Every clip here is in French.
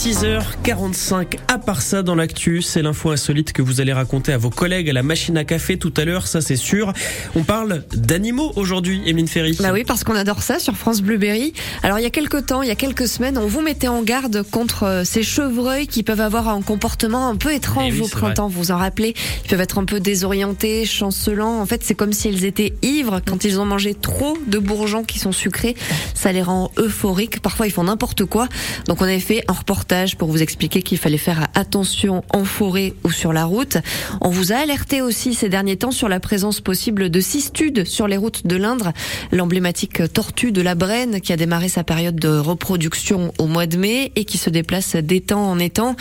6h45. À part ça, dans l'actu, c'est l'info insolite que vous allez raconter à vos collègues à la machine à café tout à l'heure, ça c'est sûr. On parle d'animaux aujourd'hui, Emeline Ferry. Bah oui, parce qu'on adore ça sur France Bleu Berry. Alors il y a quelques temps, il y a quelques semaines, on vous mettait en garde contre euh, ces chevreuils qui peuvent avoir un comportement un peu étrange Eh oui, au printemps. Vous vous en rappelez Ils peuvent être un peu désorientés, chancelants. En fait, c'est comme s'ils étaient ivres quand ils ont mangé trop de bourgeons qui sont sucrés. Ça les rend euphoriques. Parfois, ils font n'importe quoi. Donc on avait fait un reportage pour vous expliquer qu'il fallait faire attention en forêt ou sur la route. On vous a alerté aussi ces derniers temps sur la présence possible de cistudes sur les routes de l'Indre, l'emblématique tortue de la Brenne qui a démarré sa période de reproduction au mois de mai et qui se déplace d'étang en étang.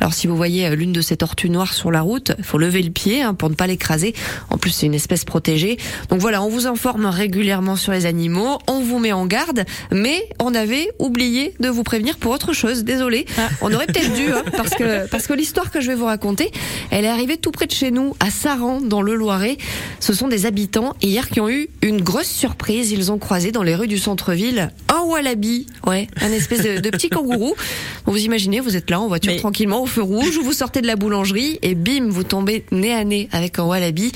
Alors si vous voyez l'une de ces tortues noires sur la route, faut lever le pied hein, pour ne pas l'écraser. En plus, c'est une espèce protégée. Donc voilà, on vous informe régulièrement sur les animaux, on vous met en garde, mais on avait oublié de vous prévenir pour autre chose. Désolé, on aurait peut-être dû, hein, parce que parce que l'histoire que je vais vous raconter, elle est arrivée tout près de chez nous, à Saran, dans le Loiret. Ce sont des habitants hier qui ont eu une grosse surprise. Ils ont croisé dans les rues du centre-ville un wallaby, ouais, un espèce de, de petit kangourou. Vous imaginez, vous êtes là en voiture Mais- tranquillement au feu rouge, vous sortez de la boulangerie et bim, vous tombez nez à nez avec un wallaby.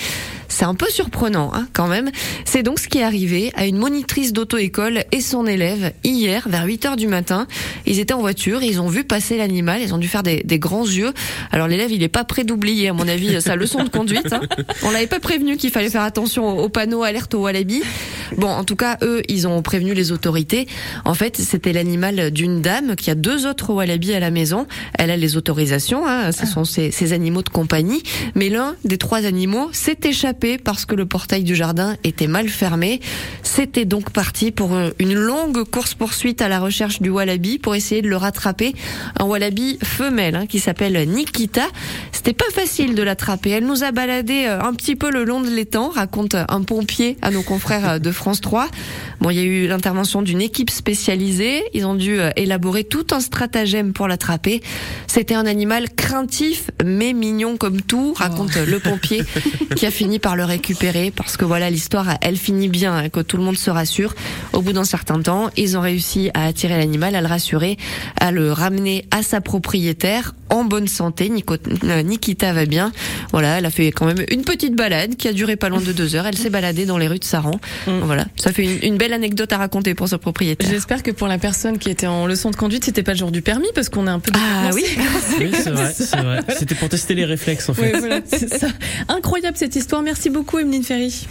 C'est un peu surprenant, hein, quand même. C'est donc ce qui est arrivé à une monitrice d'auto-école et son élève hier vers 8 heures du matin. Ils étaient en voiture, ils ont vu passer l'animal, ils ont dû faire des, grands yeux. Alors l'élève, il est pas prêt d'oublier, à mon avis, sa leçon de conduite. Hein. On l'avait pas prévenu qu'il fallait faire attention au panneau alerte au wallaby. Bon, en tout cas, eux, ils ont prévenu les autorités. En fait, c'était l'animal d'une dame qui a deux autres wallabies à la maison. Elle a les autorisations, hein, ce sont ses, animaux de compagnie. Mais l'un des trois animaux s'est échappé parce que le portail du jardin était mal fermé. C'était donc parti pour une longue course-poursuite à la recherche du wallaby pour essayer de le rattraper. Un wallaby femelle hein, qui s'appelle Nikita. C'était pas facile de l'attraper. Elle nous a baladé euh, un petit peu le long de l'étang, raconte un pompier à nos confrères de France 3. Bon, il y a eu l'intervention d'une équipe spécialisée. Ils ont dû euh, élaborer tout un stratagème pour l'attraper. C'était un animal craintif mais mignon comme tout, raconte euh, le pompier qui a fini par le récupérer parce que voilà, l'histoire, elle finit bien, hein, que tout le monde se rassure. Au bout d'un certain temps, ils ont réussi à attirer l'animal, à le rassurer, à le ramener à sa propriétaire en bonne santé. Nico- euh, Nikita va bien. Voilà, elle a fait quand même une petite balade qui a duré pas loin de deux heures. Elle s'est baladée dans les rues de Saran. Mm. Voilà, ça fait une, une belle anecdote à raconter pour sa propriétaire. J'espère que pour la personne qui était en leçon de conduite, c'était pas le jour du permis parce qu'on est un peu. Ah oui. Oui, c'est vrai, c'est vrai. C'était pour tester les réflexes en fait. Voilà, ça. Incroyable cette histoire. Merci beaucoup, Emeline Ferry.